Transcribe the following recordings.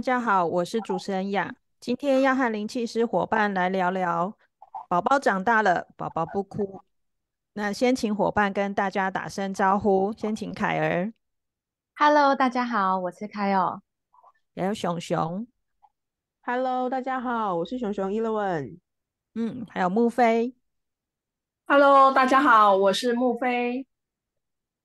大家好，我是主持人雅，今天要和灵气师伙伴来聊聊宝宝长大了，宝宝不哭。那先请伙伴跟大家打声招呼，先请凯儿。Hello，大家好，我是凯尔。还有熊熊。Hello，大家好，我是熊熊 Eleven。嗯，还有木飞。Hello，大家好，我是木飞。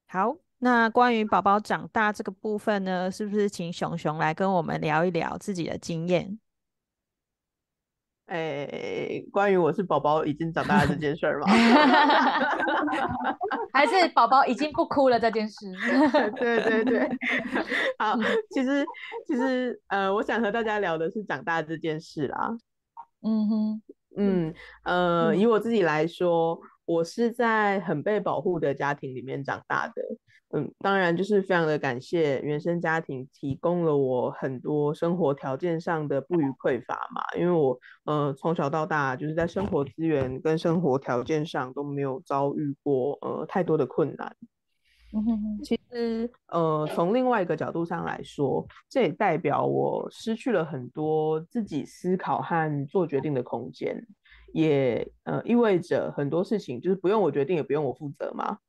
好。那关于宝宝长大这个部分呢，是不是请熊熊来跟我们聊一聊自己的经验？诶，关于我是宝宝已经长大这件事儿吗？还是宝宝已经不哭了这件事？对对对。好，其实其实呃，我想和大家聊的是长大这件事啦。嗯哼，嗯呃，以我自己来说，我是在很被保护的家庭里面长大的。嗯，当然就是非常的感谢原生家庭提供了我很多生活条件上的不予匮乏嘛，因为我呃从小到大就是在生活资源跟生活条件上都没有遭遇过呃太多的困难。其实呃从另外一个角度上来说，这也代表我失去了很多自己思考和做决定的空间，也呃意味着很多事情就是不用我决定，也不用我负责嘛。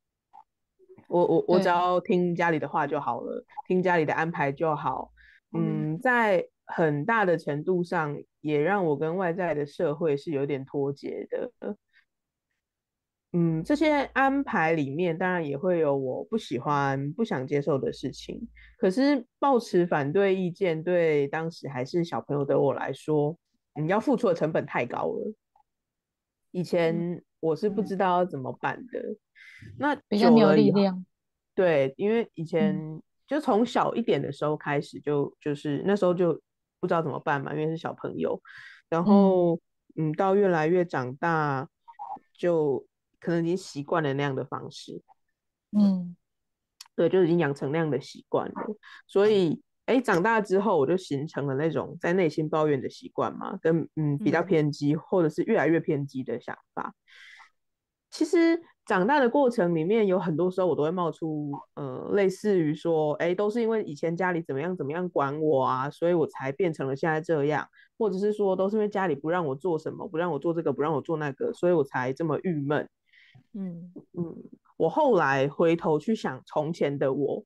我我我只要听家里的话就好了，听家里的安排就好。嗯，在很大的程度上，也让我跟外在的社会是有点脱节的。嗯，这些安排里面当然也会有我不喜欢、不想接受的事情。可是，抱持反对意见，对当时还是小朋友的我来说，你要付出的成本太高了。以前我是不知道要怎么办的。那比较没有力量，对，因为以前就从小一点的时候开始，就就是那时候就不知道怎么办嘛，因为是小朋友，然后嗯，到越来越长大，就可能已经习惯了那样的方式，嗯，对，就已经养成那样的习惯了，所以哎，长大之后我就形成了那种在内心抱怨的习惯嘛，跟嗯比较偏激或者是越来越偏激的想法，其实。长大的过程里面有很多时候，我都会冒出，呃，类似于说，哎，都是因为以前家里怎么样怎么样管我啊，所以我才变成了现在这样，或者是说，都是因为家里不让我做什么，不让我做这个，不让我做那个，所以我才这么郁闷。嗯嗯，我后来回头去想从前的我。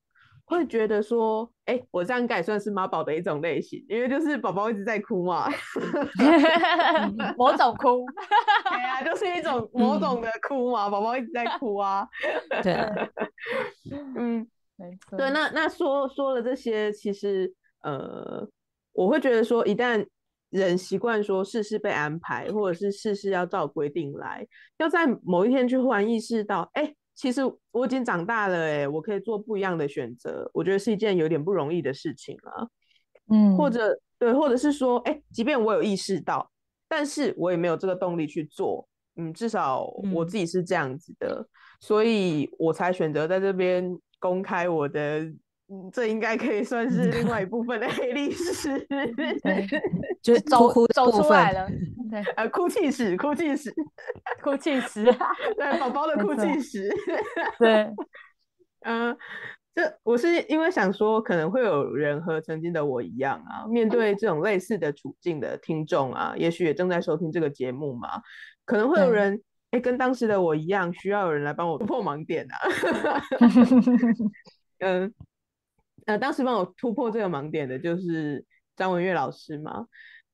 会觉得说，哎，我这样应该也算是妈宝的一种类型，因为就是宝宝一直在哭嘛，某种哭，对啊，就是一种 某种的哭嘛，宝宝一直在哭啊，对，嗯，对，那那说说了这些，其实呃，我会觉得说，一旦人习惯说事事被安排，或者是事事要照规定来，要在某一天去忽然意识到，哎。其实我已经长大了，哎，我可以做不一样的选择，我觉得是一件有点不容易的事情啊。嗯，或者对，或者是说，哎，即便我有意识到，但是我也没有这个动力去做。嗯，至少我自己是这样子的，所以我才选择在这边公开我的。这应该可以算是另外一部分的黑历史，就是走走出来了，对，呃，哭泣史，哭泣史，哭泣史，对，宝宝的 哭泣史，对，嗯，这我是因为想说，可能会有人和曾经的我一样啊，面对这种类似的处境的听众啊，也许也正在收听这个节目嘛，可能会有人，哎，跟当时的我一样，需要有人来帮我突破盲点啊，嗯。呃，当时帮我突破这个盲点的就是张文月老师嘛。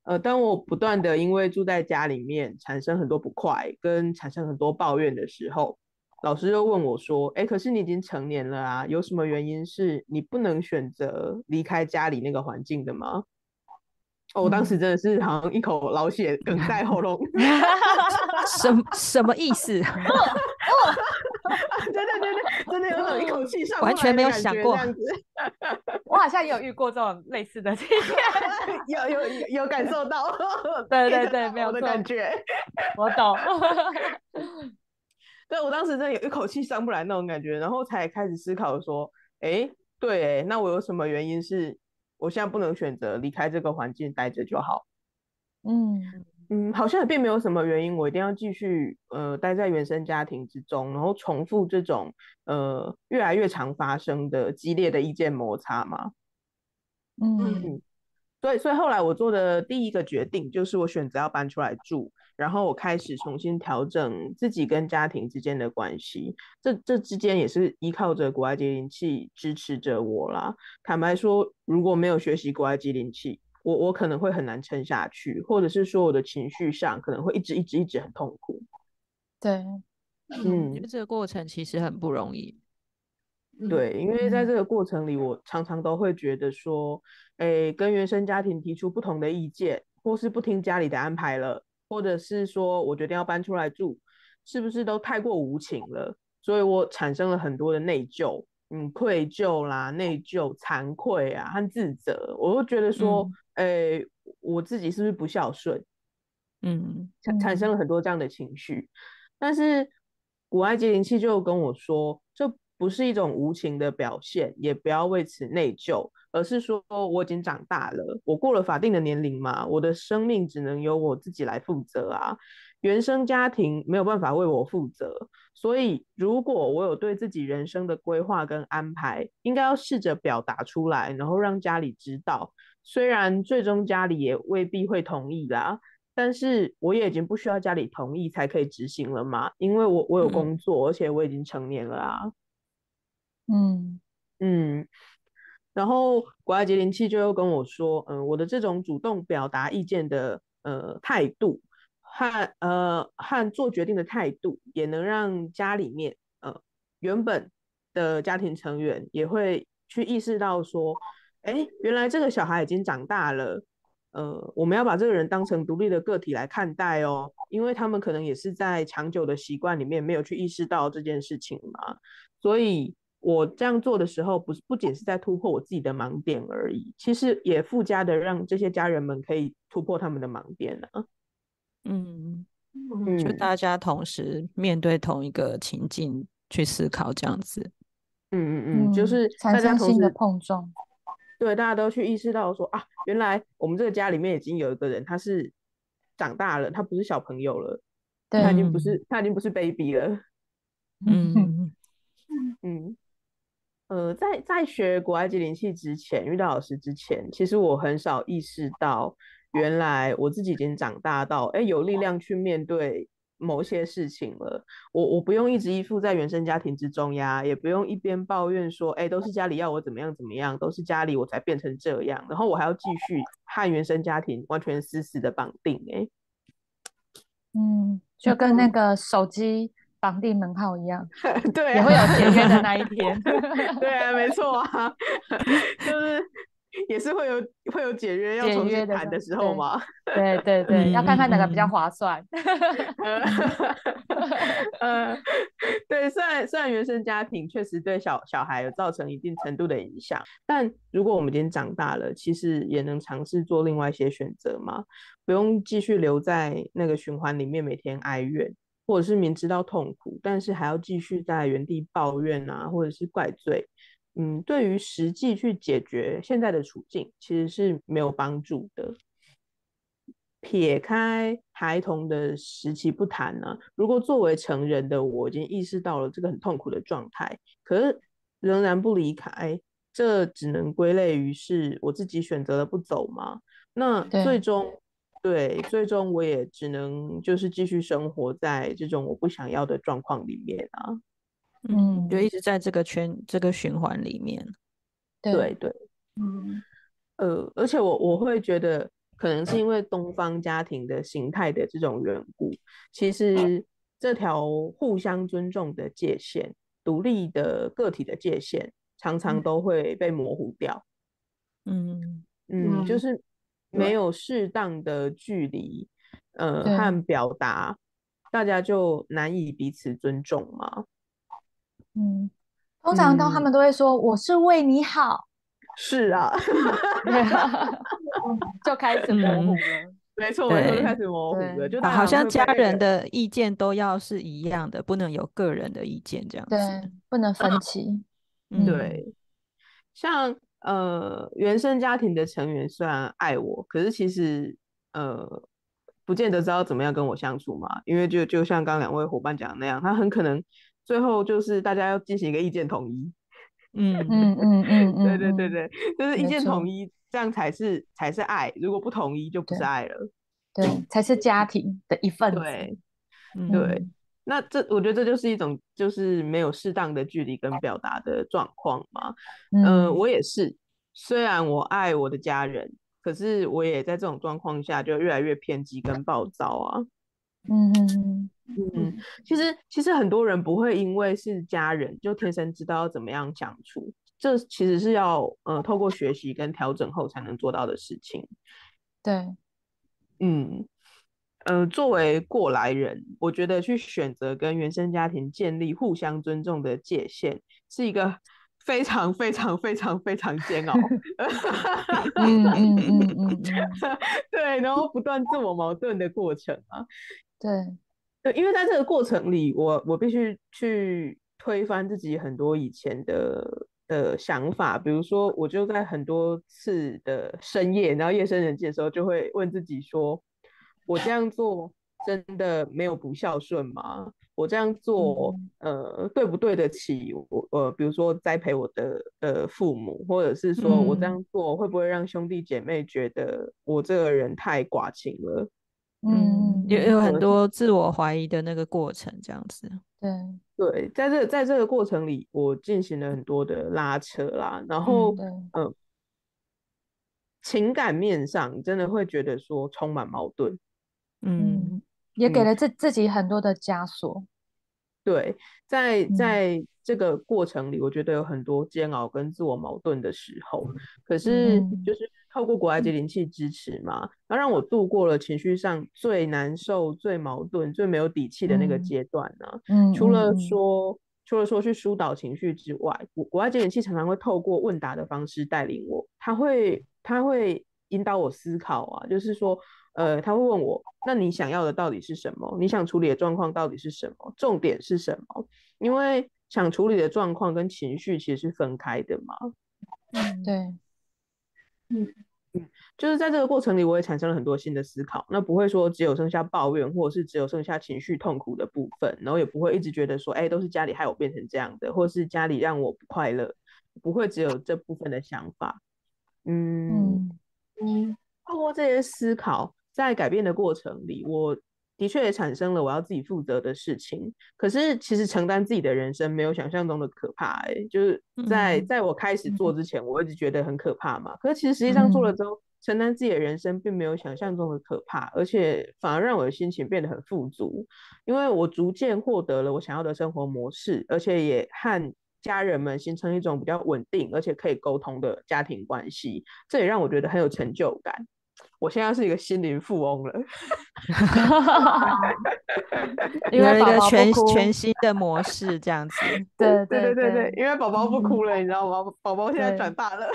呃，当我不断的因为住在家里面产生很多不快，跟产生很多抱怨的时候，老师又问我说：“哎，可是你已经成年了啊，有什么原因是你不能选择离开家里那个环境的吗？”我当时真的是好像一口老血哽在喉咙，什什么意思？对对对对，真的有种一口气上完全没有想过，这样子。我好像也有遇过这种类似的经验，有有有有感受到，对对对，没有的感觉，我懂。对我当时真的有一口气上不来那种感觉，然后才开始思考说，哎，对，那我有什么原因是我现在不能选择离开这个环境待着就好？嗯嗯，好像也并没有什么原因，我一定要继续呃待在原生家庭之中，然后重复这种呃越来越常发生的激烈的意见摩擦嘛。嗯，所以所以后来我做的第一个决定就是我选择要搬出来住。然后我开始重新调整自己跟家庭之间的关系，这这之间也是依靠着国外机灵器支持着我啦。坦白说，如果没有学习国外机灵器，我我可能会很难撑下去，或者是说我的情绪上可能会一直一直一直很痛苦。对，嗯，因为这个过程其实很不容易。对，因为在这个过程里，我常常都会觉得说，诶，跟原生家庭提出不同的意见，或是不听家里的安排了。或者是说，我决定要搬出来住，是不是都太过无情了？所以我产生了很多的内疚，嗯，愧疚啦，内疚、惭愧啊和自责。我都觉得说，哎，我自己是不是不孝顺？嗯，产产生了很多这样的情绪。但是古埃及灵气就跟我说，这不是一种无情的表现，也不要为此内疚。而是说我已经长大了，我过了法定的年龄嘛，我的生命只能由我自己来负责啊。原生家庭没有办法为我负责，所以如果我有对自己人生的规划跟安排，应该要试着表达出来，然后让家里知道。虽然最终家里也未必会同意啦，但是我也已经不需要家里同意才可以执行了嘛，因为我我有工作，而且我已经成年了啊。嗯嗯。然后国外杰林器就又跟我说，嗯，我的这种主动表达意见的呃态度和呃和做决定的态度，也能让家里面呃原本的家庭成员也会去意识到说，哎，原来这个小孩已经长大了，呃，我们要把这个人当成独立的个体来看待哦，因为他们可能也是在长久的习惯里面没有去意识到这件事情嘛，所以。我这样做的时候，不是不仅是在突破我自己的盲点而已，其实也附加的让这些家人们可以突破他们的盲点呢。嗯，就大家同时面对同一个情境去思考，这样子。嗯嗯嗯，就是产生新的碰撞。对，大家都去意识到说啊，原来我们这个家里面已经有一个人，他是长大了，他不是小朋友了，他已经不是他已经不是 baby 了。嗯 嗯。呃，在在学国外机灵气之前，遇到老师之前，其实我很少意识到，原来我自己已经长大到，哎，有力量去面对某些事情了。我我不用一直依附在原生家庭之中呀，也不用一边抱怨说，哎，都是家里要我怎么样怎么样，都是家里我才变成这样，然后我还要继续和原生家庭完全死死的绑定，哎，嗯，就跟那个手机。绑定门号一样，对，也会有解约的那一天。对啊，没错啊，就是也是会有会有解约要重新谈的时候嘛。对对对，要看看哪个比较划算。呃，对，虽然虽然原生家庭确实对小小孩有造成一定程度的影响，但如果我们已经长大了，其实也能尝试做另外一些选择嘛，不用继续留在那个循环里面，每天哀怨。或者是明知道痛苦，但是还要继续在原地抱怨啊，或者是怪罪，嗯，对于实际去解决现在的处境，其实是没有帮助的。撇开孩童的时期不谈呢，如果作为成人的我已经意识到了这个很痛苦的状态，可是仍然不离开，这只能归类于是我自己选择了不走吗？那最终。对，最终我也只能就是继续生活在这种我不想要的状况里面啊，嗯，就一直在这个圈这个循环里面。对对，嗯，呃，而且我我会觉得，可能是因为东方家庭的形态的这种缘故，其实这条互相尊重的界限、独立的个体的界限，常常都会被模糊掉。嗯。嗯，就是。没有适当的距离，呃，和表达，大家就难以彼此尊重嘛。嗯，通常都他们都会说我是为你好，是啊，就开始模糊了。没错，没错，就开始模糊了。就好像家人的意见都要是一样的，不能有个人的意见这样子。对，不能分歧。对，像呃，原生家庭的成员虽然爱我，可是其实呃，不见得知道怎么样跟我相处嘛。因为就就像刚两位伙伴讲的那样，他很可能最后就是大家要进行一个意见统一。嗯嗯嗯嗯嗯，对对对对，就是意见统一，这样才是才是爱。如果不统一，就不是爱了。对，才是家庭的一份子。对，对。那这我觉得这就是一种就是没有适当的距离跟表达的状况嘛。嗯，我也是。虽然我爱我的家人，可是我也在这种状况下就越来越偏激跟暴躁啊。嗯嗯嗯，其实其实很多人不会因为是家人就天生知道怎么样相处，这其实是要呃透过学习跟调整后才能做到的事情。对，嗯。呃，作为过来人，我觉得去选择跟原生家庭建立互相尊重的界限，是一个 非常非常非常非常煎熬。嗯嗯嗯嗯，对，然后不断自我矛盾的过程啊。对，对，因为在这个过程里，我我必须去推翻自己很多以前的的想法，比如说，我就在很多次的深夜，然后夜深人静的时候，就会问自己说。我这样做真的没有不孝顺吗？我这样做，呃，对不对得起我？呃，比如说栽培我的呃父母，或者是说我这样做会不会让兄弟姐妹觉得我这个人太寡情了？嗯，也有很多自我怀疑的那个过程，这样子。对对，在这在这个过程里，我进行了很多的拉扯啦，然后嗯，情感面上真的会觉得说充满矛盾。嗯，也给了自自己很多的枷锁。对，在在这个过程里，我觉得有很多煎熬跟自我矛盾的时候。可是，就是透过国外接灵器支持嘛，然后让我度过了情绪上最难受、最矛盾、最没有底气的那个阶段呢。嗯，除了说除了说去疏导情绪之外，国国外接灵器常常会透过问答的方式带领我，他会他会引导我思考啊，就是说。呃，他会问我，那你想要的到底是什么？你想处理的状况到底是什么？重点是什么？因为想处理的状况跟情绪其实是分开的嘛。嗯，对，嗯嗯，就是在这个过程里，我也产生了很多新的思考。那不会说只有剩下抱怨，或者是只有剩下情绪痛苦的部分，然后也不会一直觉得说，哎，都是家里害我变成这样的，或是家里让我不快乐，不会只有这部分的想法。嗯嗯，透过这些思考。在改变的过程里，我的确也产生了我要自己负责的事情。可是，其实承担自己的人生没有想象中的可怕。哎，就是在在我开始做之前，我一直觉得很可怕嘛。可是，其实实际上做了之后，承担自己的人生并没有想象中的可怕，而且反而让我的心情变得很富足，因为我逐渐获得了我想要的生活模式，而且也和家人们形成一种比较稳定而且可以沟通的家庭关系。这也让我觉得很有成就感。我现在是一个心灵富翁了 因为一个全全新的模式这样子。对对对对对，因为宝宝不哭了，你知道吗？宝宝现在长大了，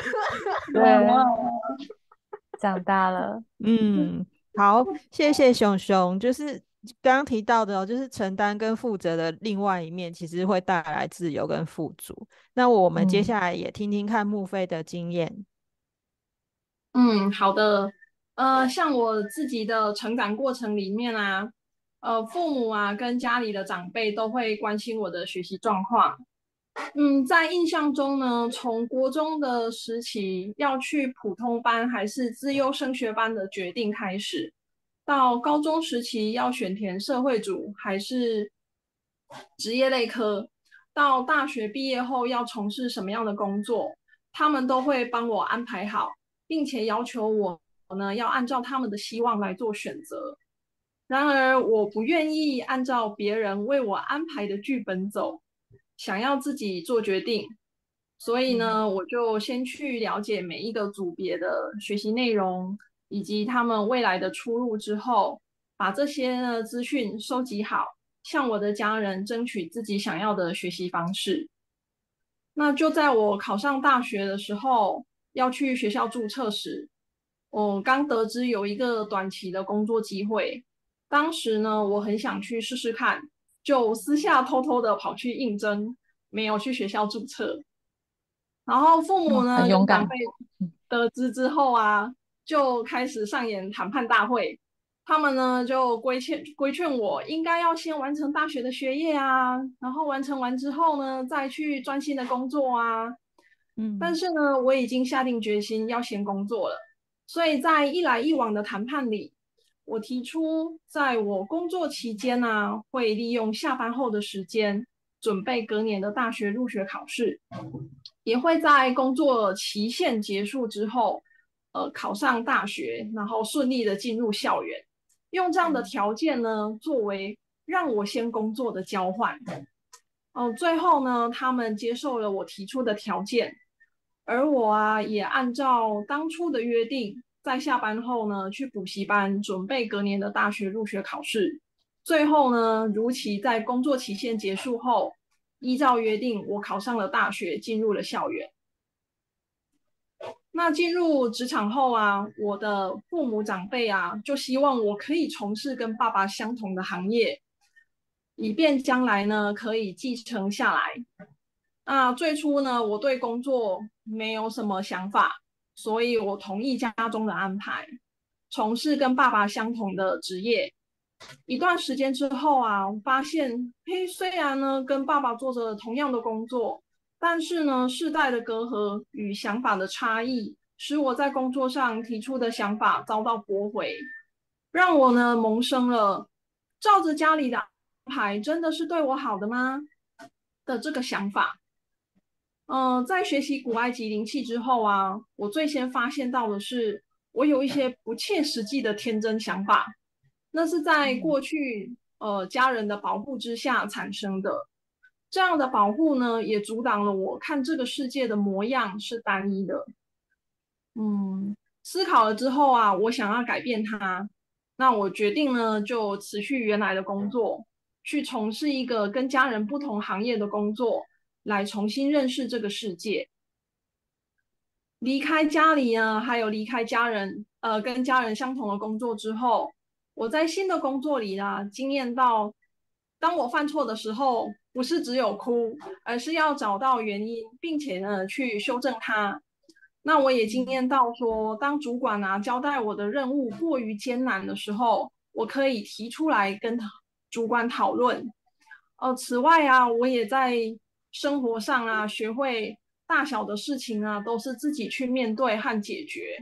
对，长大了。嗯，好，谢谢熊熊。就是刚刚提到的哦，就是承担跟负责的另外一面，其实会带来自由跟富足。那我们接下来也听听看木飞的经验。嗯，好的。呃，像我自己的成长过程里面啊，呃，父母啊跟家里的长辈都会关心我的学习状况。嗯，在印象中呢，从国中的时期要去普通班还是自优升学班的决定开始，到高中时期要选填社会组还是职业类科，到大学毕业后要从事什么样的工作，他们都会帮我安排好，并且要求我。呢，要按照他们的希望来做选择。然而，我不愿意按照别人为我安排的剧本走，想要自己做决定。所以呢，我就先去了解每一个组别的学习内容以及他们未来的出路之后，把这些呢资讯收集好，向我的家人争取自己想要的学习方式。那就在我考上大学的时候。要去学校注册时，我刚得知有一个短期的工作机会，当时呢，我很想去试试看，就私下偷偷的跑去应征，没有去学校注册。然后父母呢，勇敢被得知之后啊，就开始上演谈判大会。他们呢就规劝规劝我，应该要先完成大学的学业啊，然后完成完之后呢，再去专心的工作啊。嗯，但是呢，我已经下定决心要先工作了，所以在一来一往的谈判里，我提出在我工作期间呢，会利用下班后的时间准备隔年的大学入学考试，也会在工作期限结束之后，呃，考上大学，然后顺利的进入校园。用这样的条件呢，作为让我先工作的交换。哦，最后呢，他们接受了我提出的条件，而我啊，也按照当初的约定，在下班后呢，去补习班准备隔年的大学入学考试。最后呢，如期在工作期限结束后，依照约定，我考上了大学，进入了校园。那进入职场后啊，我的父母长辈啊，就希望我可以从事跟爸爸相同的行业，以便将来呢可以继承下来。那最初呢，我对工作没有什么想法，所以我同意家中的安排，从事跟爸爸相同的职业。一段时间之后啊，我发现，嘿，虽然呢跟爸爸做着同样的工作。但是呢，世代的隔阂与想法的差异，使我在工作上提出的想法遭到驳回，让我呢萌生了照着家里的安排真的是对我好的吗的这个想法。嗯，在学习古埃及灵气之后啊，我最先发现到的是，我有一些不切实际的天真想法，那是在过去呃家人的保护之下产生的。这样的保护呢，也阻挡了我看这个世界的模样是单一的。嗯，思考了之后啊，我想要改变它，那我决定呢，就辞去原来的工作，去从事一个跟家人不同行业的工作，来重新认识这个世界。离开家里呢，还有离开家人，呃，跟家人相同的工作之后，我在新的工作里啊，经验到，当我犯错的时候。不是只有哭，而是要找到原因，并且呢去修正它。那我也经验到说，当主管啊交代我的任务过于艰难的时候，我可以提出来跟主管讨论。呃，此外啊，我也在生活上啊学会大小的事情啊都是自己去面对和解决。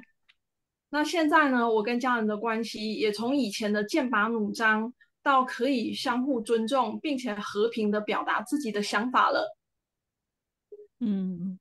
那现在呢，我跟家人的关系也从以前的剑拔弩张。到可以相互尊重，并且和平的表达自己的想法了。嗯，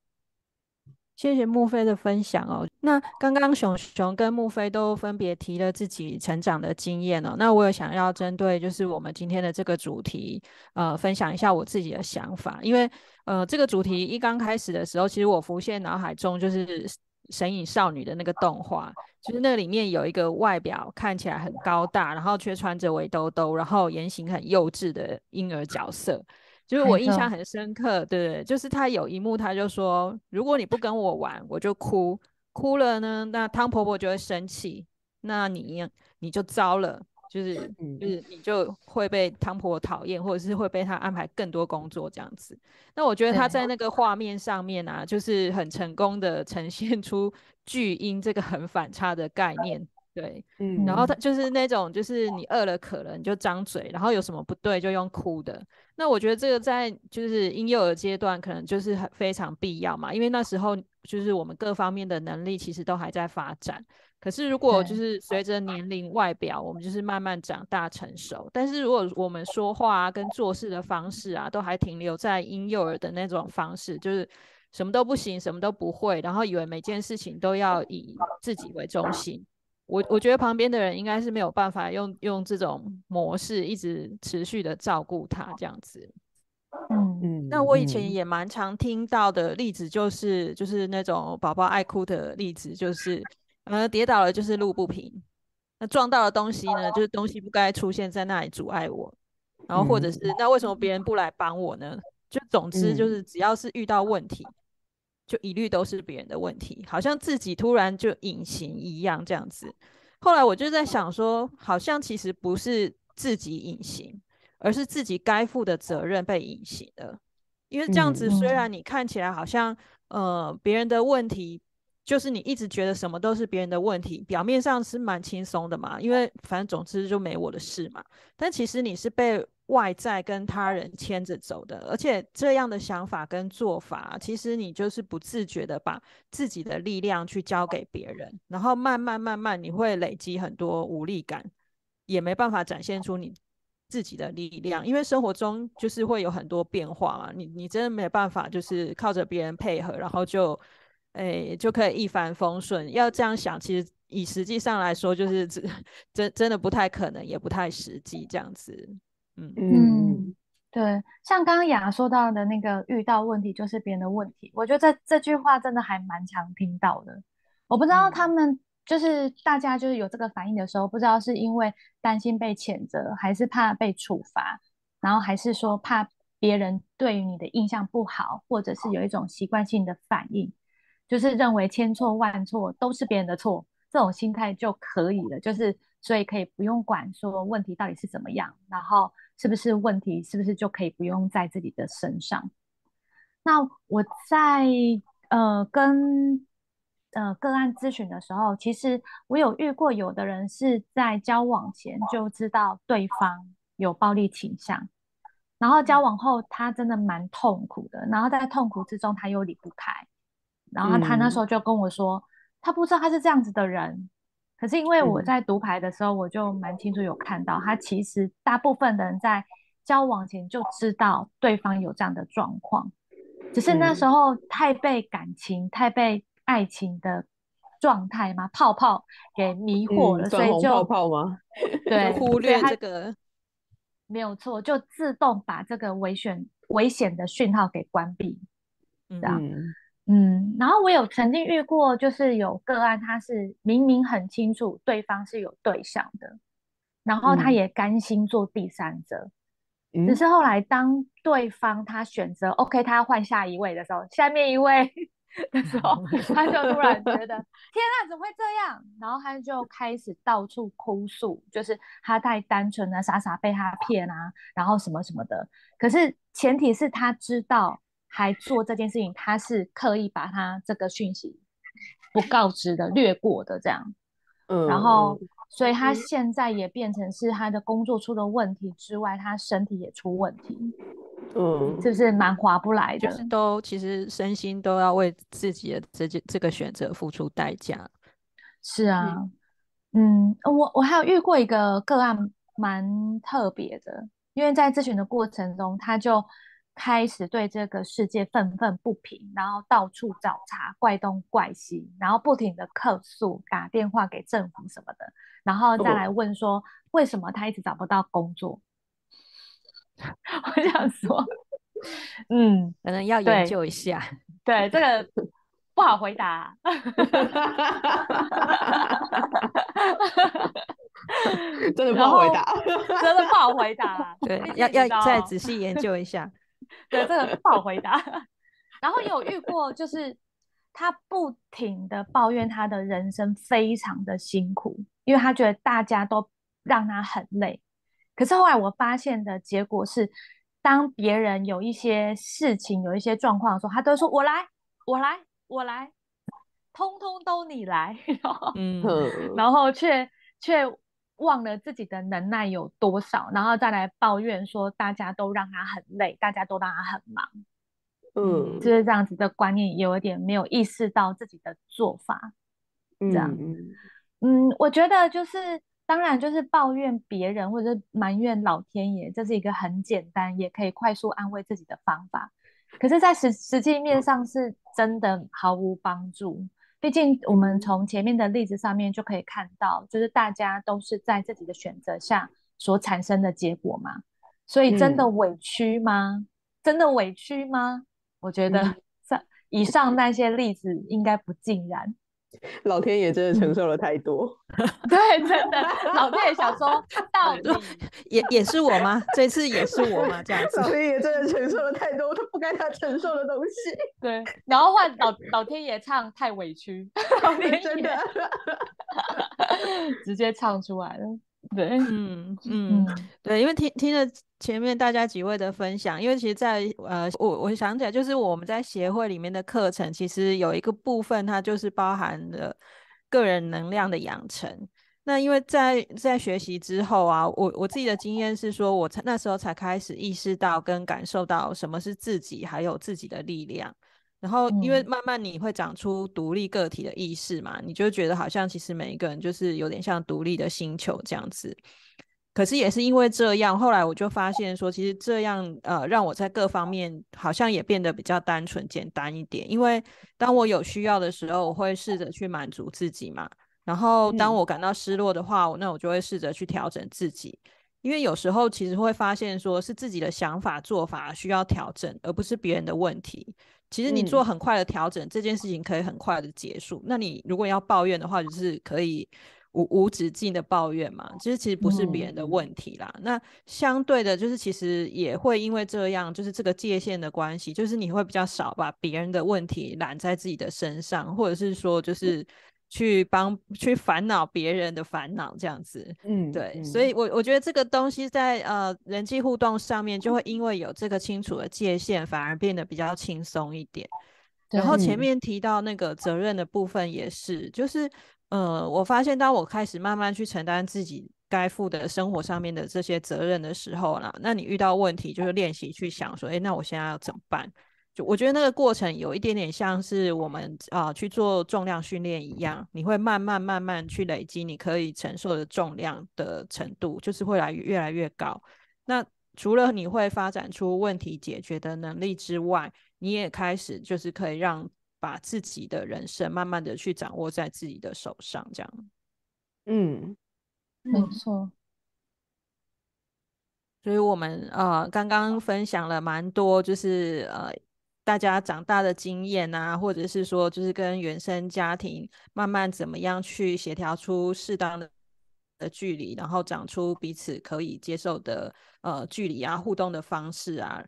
谢谢木飞的分享哦。那刚刚熊熊跟木飞都分别提了自己成长的经验哦。那我也想要针对就是我们今天的这个主题，呃，分享一下我自己的想法。因为呃，这个主题一刚开始的时候，其实我浮现脑海中就是。神隐少女的那个动画，就是那里面有一个外表看起来很高大，然后却穿着围兜兜，然后言行很幼稚的婴儿角色，就是我印象很深刻。对对，就是他有一幕，他就说：“如果你不跟我玩，我就哭，哭了呢，那汤婆婆就会生气，那你你就糟了。”就是，就是你就会被汤婆婆讨厌，或者是会被她安排更多工作这样子。那我觉得她在那个画面上面啊，就是很成功的呈现出 巨婴这个很反差的概念。对，嗯，然后他就是那种，就是你饿了渴了你就张嘴，然后有什么不对就用哭的。那我觉得这个在就是婴幼儿阶段可能就是很非常必要嘛，因为那时候就是我们各方面的能力其实都还在发展。可是，如果就是随着年龄、外表，我们就是慢慢长大成熟。但是，如果我们说话啊、跟做事的方式啊，都还停留在婴幼儿的那种方式，就是什么都不行、什么都不会，然后以为每件事情都要以自己为中心。我我觉得旁边的人应该是没有办法用用这种模式一直持续的照顾他这样子。嗯嗯。那我以前也蛮常听到的例子，就是就是那种宝宝爱哭的例子，就是。呃，跌倒了就是路不平，那撞到的东西呢，就是东西不该出现在那里阻碍我，然后或者是那为什么别人不来帮我呢？就总之就是只要是遇到问题，就一律都是别人的问题，好像自己突然就隐形一样这样子。后来我就在想说，好像其实不是自己隐形，而是自己该负的责任被隐形了。因为这样子，虽然你看起来好像呃别人的问题。就是你一直觉得什么都是别人的问题，表面上是蛮轻松的嘛，因为反正总之就没我的事嘛。但其实你是被外在跟他人牵着走的，而且这样的想法跟做法，其实你就是不自觉的把自己的力量去交给别人，然后慢慢慢慢你会累积很多无力感，也没办法展现出你自己的力量，因为生活中就是会有很多变化嘛，你你真的没办法就是靠着别人配合，然后就。诶，就可以一帆风顺。要这样想，其实以实际上来说，就是 真真真的不太可能，也不太实际这样子。嗯嗯，对。像刚刚雅说到的那个，遇到问题就是别人的问题。我觉得这这句话真的还蛮常听到的。我不知道他们就是大家就是有这个反应的时候，不知道是因为担心被谴责，还是怕被处罚，然后还是说怕别人对于你的印象不好，或者是有一种习惯性的反应。就是认为千错万错都是别人的错，这种心态就可以了。就是所以可以不用管说问题到底是怎么样，然后是不是问题是不是就可以不用在自己的身上。那我在呃跟呃个案咨询的时候，其实我有遇过有的人是在交往前就知道对方有暴力倾向，然后交往后他真的蛮痛苦的，然后在痛苦之中他又离不开。然后他那时候就跟我说，他不知道他是这样子的人，可是因为我在读牌的时候，我就蛮清楚有看到，他其实大部分的人在交往前就知道对方有这样的状况，只是那时候太被感情、太被爱情的状态嘛泡泡给迷惑了，所以就泡泡吗？对，忽略这个没有错，就自动把这个危险危险的讯号给关闭，这样。嗯，然后我有曾经遇过，就是有个案，他是明明很清楚对方是有对象的，然后他也甘心做第三者，只是后来当对方他选择 OK，他要换下一位的时候，下面一位 的时候，他就突然觉得天啊，怎么会这样？然后他就开始到处哭诉，就是他太单纯了，傻傻被他骗啊，然后什么什么的。可是前提是他知道。还做这件事情，他是刻意把他这个讯息不告知的略过的这样，嗯，然后所以他现在也变成是他的工作出了问题之外，他身体也出问题，嗯，就是蛮划不来的，就。是都其实身心都要为自己的这件这个选择付出代价。是啊，嗯，我我还有遇过一个个案蛮特别的，因为在咨询的过程中，他就。开始对这个世界愤愤不平，然后到处找茬，怪东怪西，然后不停的客诉，打电话给政府什么的，然后再来问说为什么他一直找不到工作。我想说，嗯，可能要研究一下。对，这个不好回答。真的不好回答，真的不好回答。对，要要再仔细研究一下。对，这个不好回答。然后有遇过，就是他不停的抱怨他的人生非常的辛苦，因为他觉得大家都让他很累。可是后来我发现的结果是，当别人有一些事情、有一些状况的时候，他都说：“我来，我来，我来，通通都你来。”嗯，然后却却。忘了自己的能耐有多少，然后再来抱怨说大家都让他很累，大家都让他很忙，嗯，就是这样子的观念，有一点没有意识到自己的做法，这样，嗯，我觉得就是当然就是抱怨别人或者埋怨老天爷，这是一个很简单也可以快速安慰自己的方法，可是，在实实际面上是真的毫无帮助。毕竟，我们从前面的例子上面就可以看到，就是大家都是在自己的选择下所产生的结果嘛。所以，真的委屈吗？真的委屈吗？我觉得，上以上那些例子应该不尽然。老天爷真的承受了太多，对，真的，老天爷想说，到底也也是我吗？这次也是我吗？这样子，老天爷真的承受了太多他不该他承受的东西。对，然后换老老天爷唱太委屈，老天爷真的直接唱出来了。对，嗯嗯，对，因为听听了前面大家几位的分享，因为其实，在呃，我我想起来，就是我们在协会里面的课程，其实有一个部分，它就是包含了个人能量的养成。那因为在在学习之后啊，我我自己的经验是说，我才那时候才开始意识到跟感受到什么是自己，还有自己的力量。然后，因为慢慢你会长出独立个体的意识嘛，你就觉得好像其实每一个人就是有点像独立的星球这样子。可是也是因为这样，后来我就发现说，其实这样呃，让我在各方面好像也变得比较单纯简单一点。因为当我有需要的时候，我会试着去满足自己嘛。然后当我感到失落的话，那我就会试着去调整自己。因为有时候其实会发现，说是自己的想法做法需要调整，而不是别人的问题。其实你做很快的调整，这件事情可以很快的结束。那你如果要抱怨的话，就是可以无无止境的抱怨嘛。其实其实不是别人的问题啦。那相对的，就是其实也会因为这样，就是这个界限的关系，就是你会比较少把别人的问题揽在自己的身上，或者是说就是。去帮去烦恼别人的烦恼，这样子，嗯，对，所以，我我觉得这个东西在呃人际互动上面，就会因为有这个清楚的界限，反而变得比较轻松一点。然后前面提到那个责任的部分也是，就是呃，我发现当我开始慢慢去承担自己该负的生活上面的这些责任的时候啦，那你遇到问题就是练习去想说，哎，那我现在要怎么办？就我觉得那个过程有一点点像是我们啊去做重量训练一样，你会慢慢慢慢去累积你可以承受的重量的程度，就是会来越来越高。那除了你会发展出问题解决的能力之外，你也开始就是可以让把自己的人生慢慢的去掌握在自己的手上，这样。嗯，没错。所以我们呃刚刚分享了蛮多，就是呃。大家长大的经验啊，或者是说，就是跟原生家庭慢慢怎么样去协调出适当的的距离，然后长出彼此可以接受的呃距离啊，互动的方式啊，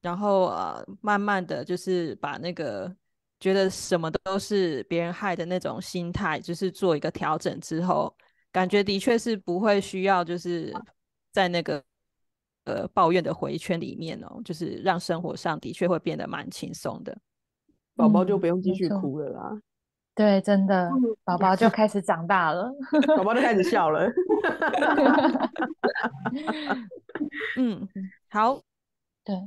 然后呃慢慢的就是把那个觉得什么都是别人害的那种心态，就是做一个调整之后，感觉的确是不会需要就是在那个。呃，抱怨的回圈里面哦，就是让生活上的确会变得蛮轻松的，宝宝就不用继续哭了啦。对，真的，宝宝就开始长大了，宝宝就开始笑了。嗯，好，对，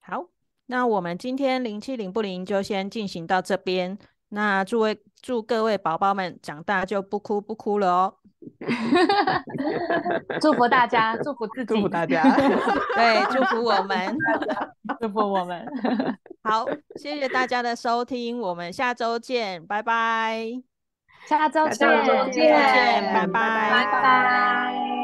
好，那我们今天零七零不灵就先进行到这边。那祝位祝各位宝宝们长大就不哭不哭了哦。祝福大家，祝福自己，祝福大家，对，祝福我们，祝福我们。好，谢谢大家的收听，我们下周见，拜拜。下周见，见，拜拜，拜拜。